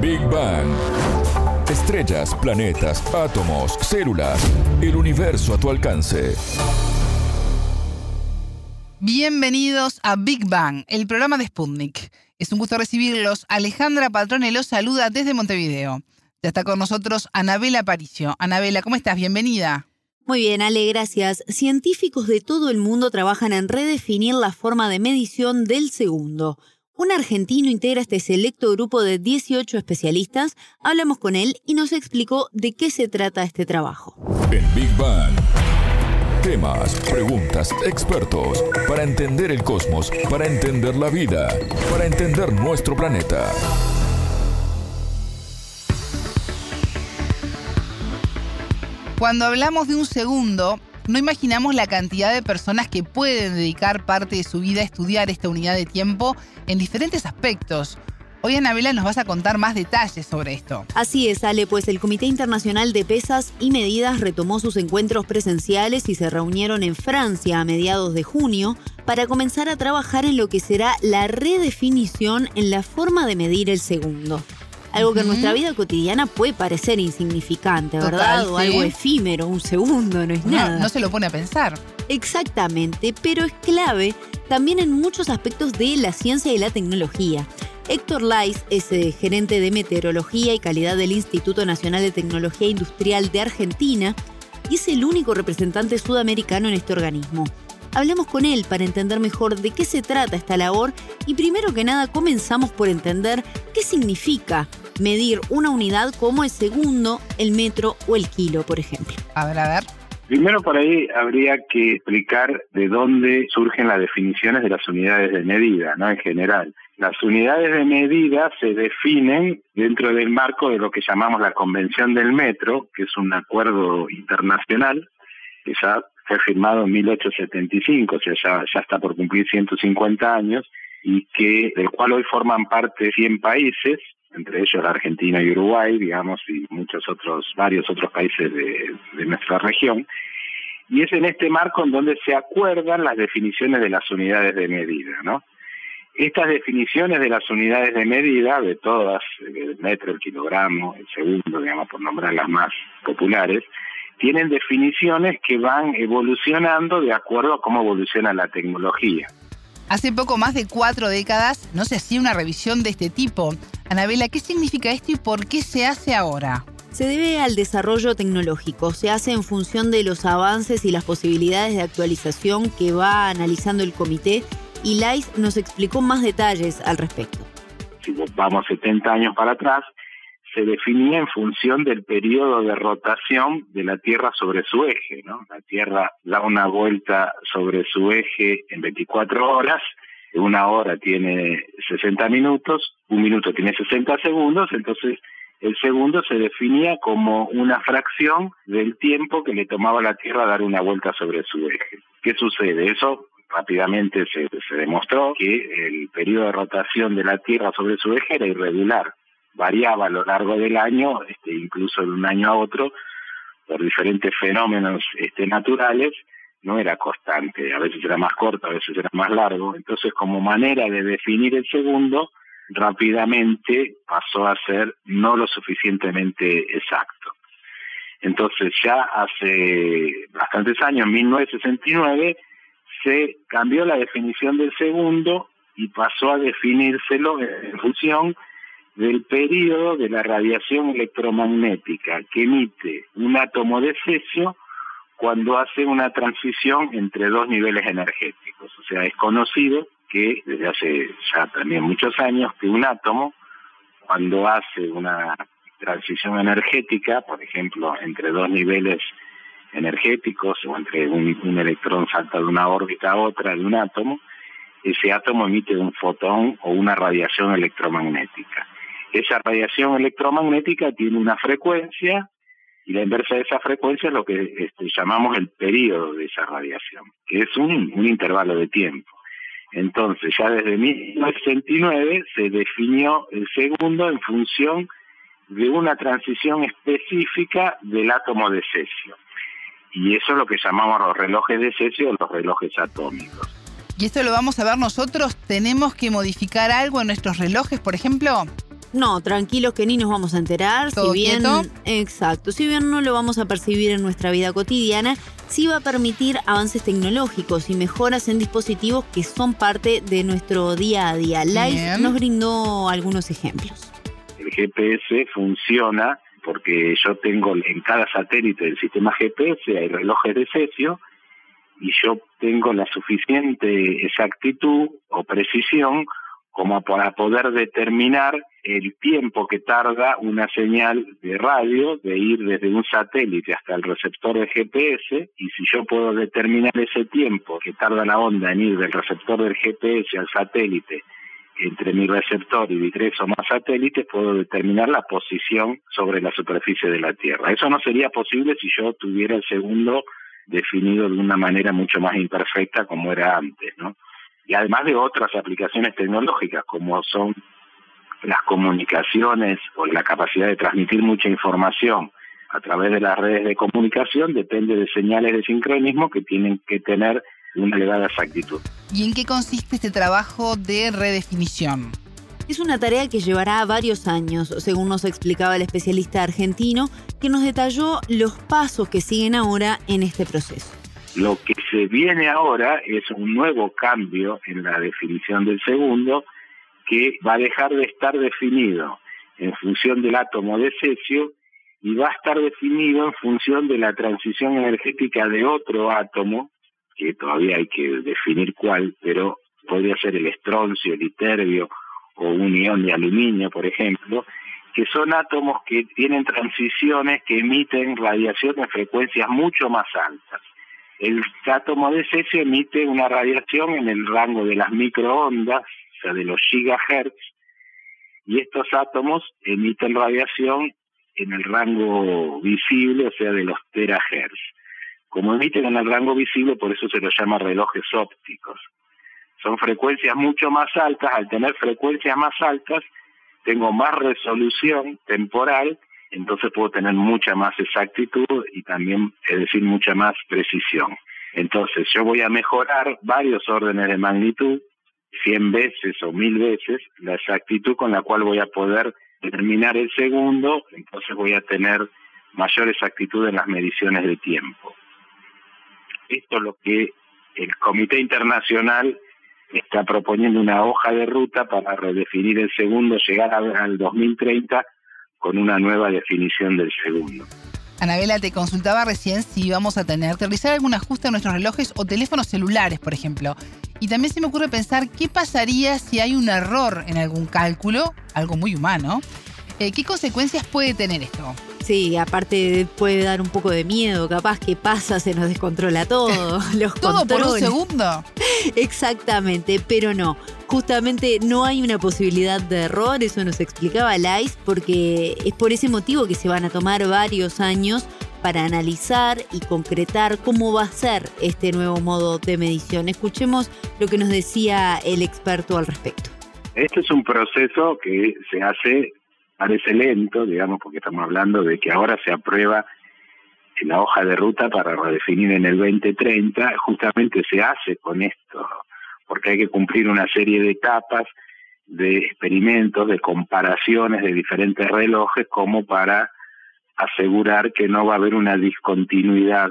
Big Bang. Estrellas, planetas, átomos, células, el universo a tu alcance. Bienvenidos a Big Bang, el programa de Sputnik. Es un gusto recibirlos. Alejandra Patrone los saluda desde Montevideo. Ya está con nosotros Anabela Aparicio. Anabela, ¿cómo estás? Bienvenida. Muy bien, Ale, gracias. Científicos de todo el mundo trabajan en redefinir la forma de medición del segundo. Un argentino integra este selecto grupo de 18 especialistas. Hablamos con él y nos explicó de qué se trata este trabajo. En Big Bang. Temas, preguntas, expertos. Para entender el cosmos, para entender la vida, para entender nuestro planeta. Cuando hablamos de un segundo, no imaginamos la cantidad de personas que pueden dedicar parte de su vida a estudiar esta unidad de tiempo en diferentes aspectos. Hoy, Anabela, nos vas a contar más detalles sobre esto. Así es, Ale, pues el Comité Internacional de Pesas y Medidas retomó sus encuentros presenciales y se reunieron en Francia a mediados de junio para comenzar a trabajar en lo que será la redefinición en la forma de medir el segundo. Algo que en nuestra vida cotidiana puede parecer insignificante, ¿verdad? o algo efímero, un segundo, no es nada. No se lo pone a pensar. Exactamente, pero es clave también en muchos aspectos de la ciencia y la tecnología. Héctor Lais es eh, gerente de meteorología y calidad del Instituto Nacional de Tecnología Industrial de Argentina y es el único representante sudamericano en este organismo. Hablemos con él para entender mejor de qué se trata esta labor y primero que nada comenzamos por entender qué significa medir una unidad como el segundo, el metro o el kilo, por ejemplo. A ver, a ver. Primero por ahí habría que explicar de dónde surgen las definiciones de las unidades de medida, ¿no? En general. Las unidades de medida se definen dentro del marco de lo que llamamos la Convención del Metro, que es un acuerdo internacional que ya fue firmado en 1875, o sea, ya, ya está por cumplir 150 años, y que del cual hoy forman parte 100 países, entre ellos la Argentina y Uruguay, digamos, y muchos otros, varios otros países de, de nuestra región. Y es en este marco en donde se acuerdan las definiciones de las unidades de medida, ¿no? Estas definiciones de las unidades de medida, de todas, el metro, el kilogramo, el segundo, digamos, por nombrar las más populares, tienen definiciones que van evolucionando de acuerdo a cómo evoluciona la tecnología. Hace poco más de cuatro décadas no se hacía una revisión de este tipo. Anabela, ¿qué significa esto y por qué se hace ahora? Se debe al desarrollo tecnológico, se hace en función de los avances y las posibilidades de actualización que va analizando el comité y Lais nos explicó más detalles al respecto. Si vamos 70 años para atrás, se definía en función del periodo de rotación de la Tierra sobre su eje. ¿no? La Tierra da una vuelta sobre su eje en 24 horas, una hora tiene 60 minutos, un minuto tiene 60 segundos, entonces el segundo se definía como una fracción del tiempo que le tomaba a la Tierra dar una vuelta sobre su eje. ¿Qué sucede? Eso rápidamente se, se demostró que el periodo de rotación de la Tierra sobre su eje era irregular variaba a lo largo del año, este, incluso de un año a otro, por diferentes fenómenos este, naturales, no era constante, a veces era más corto, a veces era más largo. Entonces, como manera de definir el segundo, rápidamente pasó a ser no lo suficientemente exacto. Entonces, ya hace bastantes años, en 1969, se cambió la definición del segundo y pasó a definírselo en función del periodo de la radiación electromagnética que emite un átomo de cesio cuando hace una transición entre dos niveles energéticos. O sea, es conocido que desde hace ya también muchos años que un átomo, cuando hace una transición energética, por ejemplo, entre dos niveles energéticos o entre un, un electrón salta de una órbita a otra de un átomo, ese átomo emite un fotón o una radiación electromagnética. Esa radiación electromagnética tiene una frecuencia y la inversa de esa frecuencia es lo que este, llamamos el periodo de esa radiación, que es un, un intervalo de tiempo. Entonces, ya desde 1969 se definió el segundo en función de una transición específica del átomo de cesio. Y eso es lo que llamamos los relojes de cesio o los relojes atómicos. ¿Y esto lo vamos a ver nosotros? ¿Tenemos que modificar algo en nuestros relojes, por ejemplo? No, tranquilos que ni nos vamos a enterar. ¿Todo si bien, quieto? exacto, si bien no lo vamos a percibir en nuestra vida cotidiana, sí va a permitir avances tecnológicos y mejoras en dispositivos que son parte de nuestro día a día. Bien. nos brindó algunos ejemplos. El GPS funciona porque yo tengo en cada satélite del sistema GPS hay relojes de cesio y yo tengo la suficiente exactitud o precisión como para poder determinar el tiempo que tarda una señal de radio de ir desde un satélite hasta el receptor de GPS y si yo puedo determinar ese tiempo que tarda la onda en ir del receptor del GPS al satélite entre mi receptor y tres o más satélites puedo determinar la posición sobre la superficie de la Tierra. Eso no sería posible si yo tuviera el segundo definido de una manera mucho más imperfecta como era antes, ¿no? Y además de otras aplicaciones tecnológicas como son las comunicaciones o la capacidad de transmitir mucha información a través de las redes de comunicación depende de señales de sincronismo que tienen que tener una elevada exactitud. ¿Y en qué consiste este trabajo de redefinición? Es una tarea que llevará varios años, según nos explicaba el especialista argentino, que nos detalló los pasos que siguen ahora en este proceso. Lo que se viene ahora es un nuevo cambio en la definición del segundo que va a dejar de estar definido en función del átomo de cesio y va a estar definido en función de la transición energética de otro átomo, que todavía hay que definir cuál, pero podría ser el estroncio, el iterbio o un ion de aluminio, por ejemplo, que son átomos que tienen transiciones que emiten radiación en frecuencias mucho más altas. El átomo de cesio emite una radiación en el rango de las microondas, o sea, de los gigahertz, y estos átomos emiten radiación en el rango visible, o sea, de los terahertz. Como emiten en el rango visible, por eso se los llama relojes ópticos. Son frecuencias mucho más altas, al tener frecuencias más altas, tengo más resolución temporal, entonces puedo tener mucha más exactitud y también, es decir, mucha más precisión. Entonces yo voy a mejorar varios órdenes de magnitud, 100 veces o 1000 veces, la exactitud con la cual voy a poder determinar el segundo, entonces voy a tener mayor exactitud en las mediciones de tiempo. Esto es lo que el Comité Internacional está proponiendo una hoja de ruta para redefinir el segundo, llegar al 2030 con una nueva definición del segundo. Anabela, te consultaba recién si vamos a tener que realizar algún ajuste a nuestros relojes o teléfonos celulares, por ejemplo. Y también se me ocurre pensar qué pasaría si hay un error en algún cálculo, algo muy humano. Eh, ¿Qué consecuencias puede tener esto? Sí, aparte puede dar un poco de miedo, capaz que pasa, se nos descontrola todo, los ¿Todo por un segundo? Exactamente, pero no. Justamente no hay una posibilidad de error, eso nos explicaba Lice, porque es por ese motivo que se van a tomar varios años para analizar y concretar cómo va a ser este nuevo modo de medición. Escuchemos lo que nos decía el experto al respecto. Este es un proceso que se hace, parece lento, digamos, porque estamos hablando de que ahora se aprueba la hoja de ruta para redefinir en el 2030, justamente se hace con esto, porque hay que cumplir una serie de etapas de experimentos, de comparaciones de diferentes relojes, como para asegurar que no va a haber una discontinuidad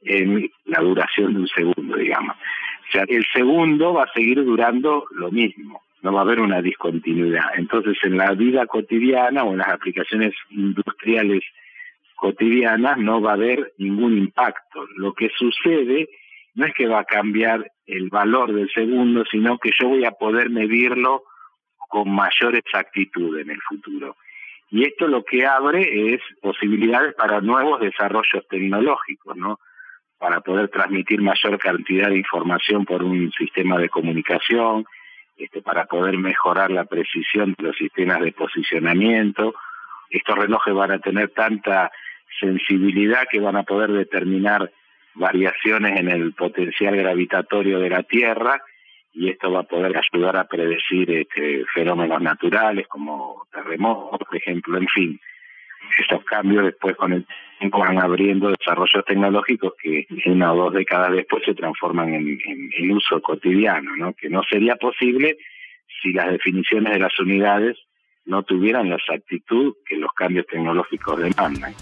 en la duración de un segundo, digamos. O sea, el segundo va a seguir durando lo mismo, no va a haber una discontinuidad. Entonces, en la vida cotidiana o en las aplicaciones industriales cotidianas no va a haber ningún impacto. Lo que sucede no es que va a cambiar el valor del segundo, sino que yo voy a poder medirlo con mayor exactitud en el futuro. Y esto lo que abre es posibilidades para nuevos desarrollos tecnológicos, ¿no? Para poder transmitir mayor cantidad de información por un sistema de comunicación, este, para poder mejorar la precisión de los sistemas de posicionamiento. Estos relojes van a tener tanta sensibilidad que van a poder determinar variaciones en el potencial gravitatorio de la Tierra y esto va a poder ayudar a predecir este, fenómenos naturales como terremotos, por ejemplo, en fin. Estos cambios después con el tiempo van abriendo desarrollos tecnológicos que una o dos décadas después se transforman en, en, uso cotidiano, ¿no? que no sería posible si las definiciones de las unidades no tuvieran la exactitud que los cambios tecnológicos demandan.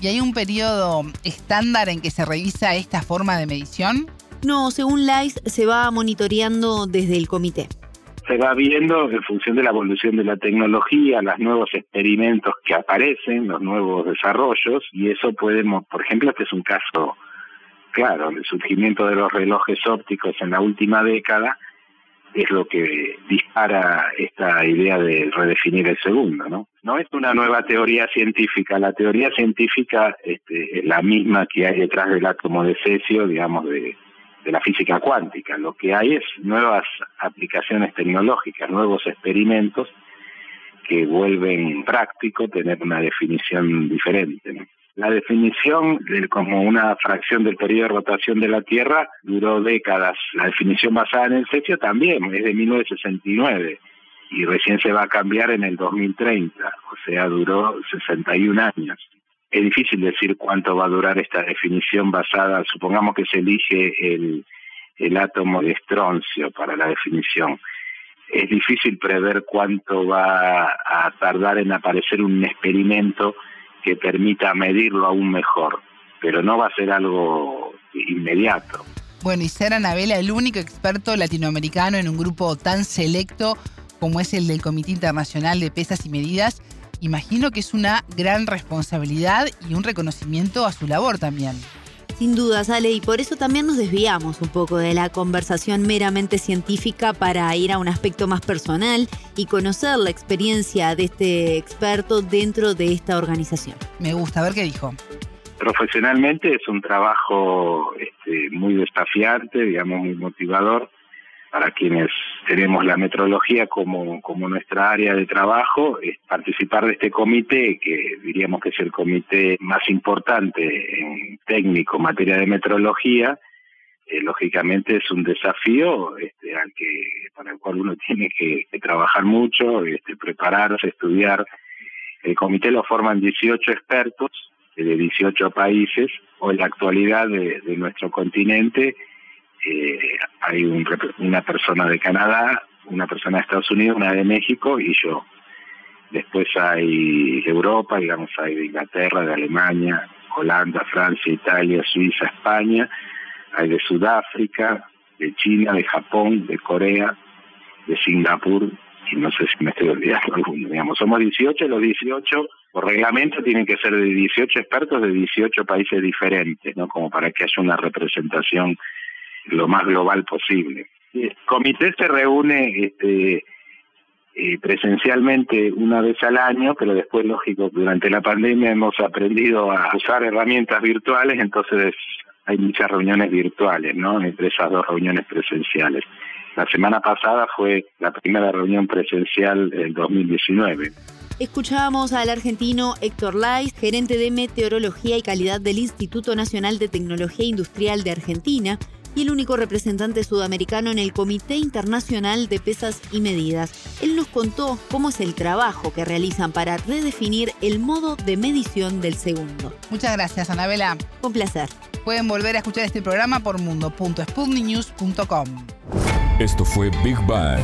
¿Y hay un periodo estándar en que se revisa esta forma de medición? No, según LICE se va monitoreando desde el comité. Se va viendo en función de la evolución de la tecnología, los nuevos experimentos que aparecen, los nuevos desarrollos, y eso podemos, por ejemplo, este es un caso claro, el surgimiento de los relojes ópticos en la última década es lo que dispara esta idea de redefinir el segundo, ¿no? No es una nueva teoría científica, la teoría científica este, es la misma que hay detrás del átomo de cesio, digamos, de, la física cuántica. Lo que hay es nuevas aplicaciones tecnológicas, nuevos experimentos que vuelven práctico tener una definición diferente. La definición de, como una fracción del periodo de rotación de la Tierra duró décadas. La definición basada en el cesio también, es de 1969 y recién se va a cambiar en el 2030, o sea, duró 61 años. Es difícil decir cuánto va a durar esta definición basada, supongamos que se elige el, el átomo de estroncio para la definición. Es difícil prever cuánto va a tardar en aparecer un experimento que permita medirlo aún mejor, pero no va a ser algo inmediato. Bueno, y ser Anabela el único experto latinoamericano en un grupo tan selecto como es el del Comité Internacional de Pesas y Medidas, imagino que es una gran responsabilidad y un reconocimiento a su labor también. Sin duda, Ale, y por eso también nos desviamos un poco de la conversación meramente científica para ir a un aspecto más personal y conocer la experiencia de este experto dentro de esta organización. Me gusta ver qué dijo. Profesionalmente es un trabajo este, muy desafiante, digamos, muy motivador para quienes tenemos la metrología como, como nuestra área de trabajo, es participar de este comité, que diríamos que es el comité más importante en técnico en materia de metrología, eh, lógicamente es un desafío este, al que, para el cual uno tiene que, trabajar mucho, este, prepararse, estudiar. El comité lo forman 18 expertos de 18 países, o en la actualidad de nuestro continente, eh, hay un, una persona de Canadá, una persona de Estados Unidos, una de México y yo. Después hay Europa, digamos, hay de Inglaterra, de Alemania, Holanda, Francia, Italia, Suiza, España, hay de Sudáfrica, de China, de Japón, de Corea, de Singapur, y no sé si me estoy olvidando alguno, digamos, somos 18, los 18 por reglamento tienen que ser de 18 expertos de 18 países diferentes, ¿no? Como para que haya una representación lo más global posible. El comité se reúne este, eh, presencialmente una vez al año, pero después, lógico, durante la pandemia hemos aprendido a usar herramientas virtuales, entonces hay muchas reuniones virtuales, ¿no? Entre esas dos reuniones presenciales. La semana pasada fue la primera reunión presencial del 2019. Escuchábamos al argentino Héctor Lais, gerente de meteorología y calidad del Instituto Nacional de Tecnología Industrial de Argentina, y el único representante sudamericano en el Comité Internacional de Pesas y Medidas. Él nos contó cómo es el trabajo que realizan para redefinir el modo de medición del segundo. Muchas gracias, Anabela. Un placer. Pueden volver a escuchar este programa por mundo.sputniknews.com. Esto fue Big Bang.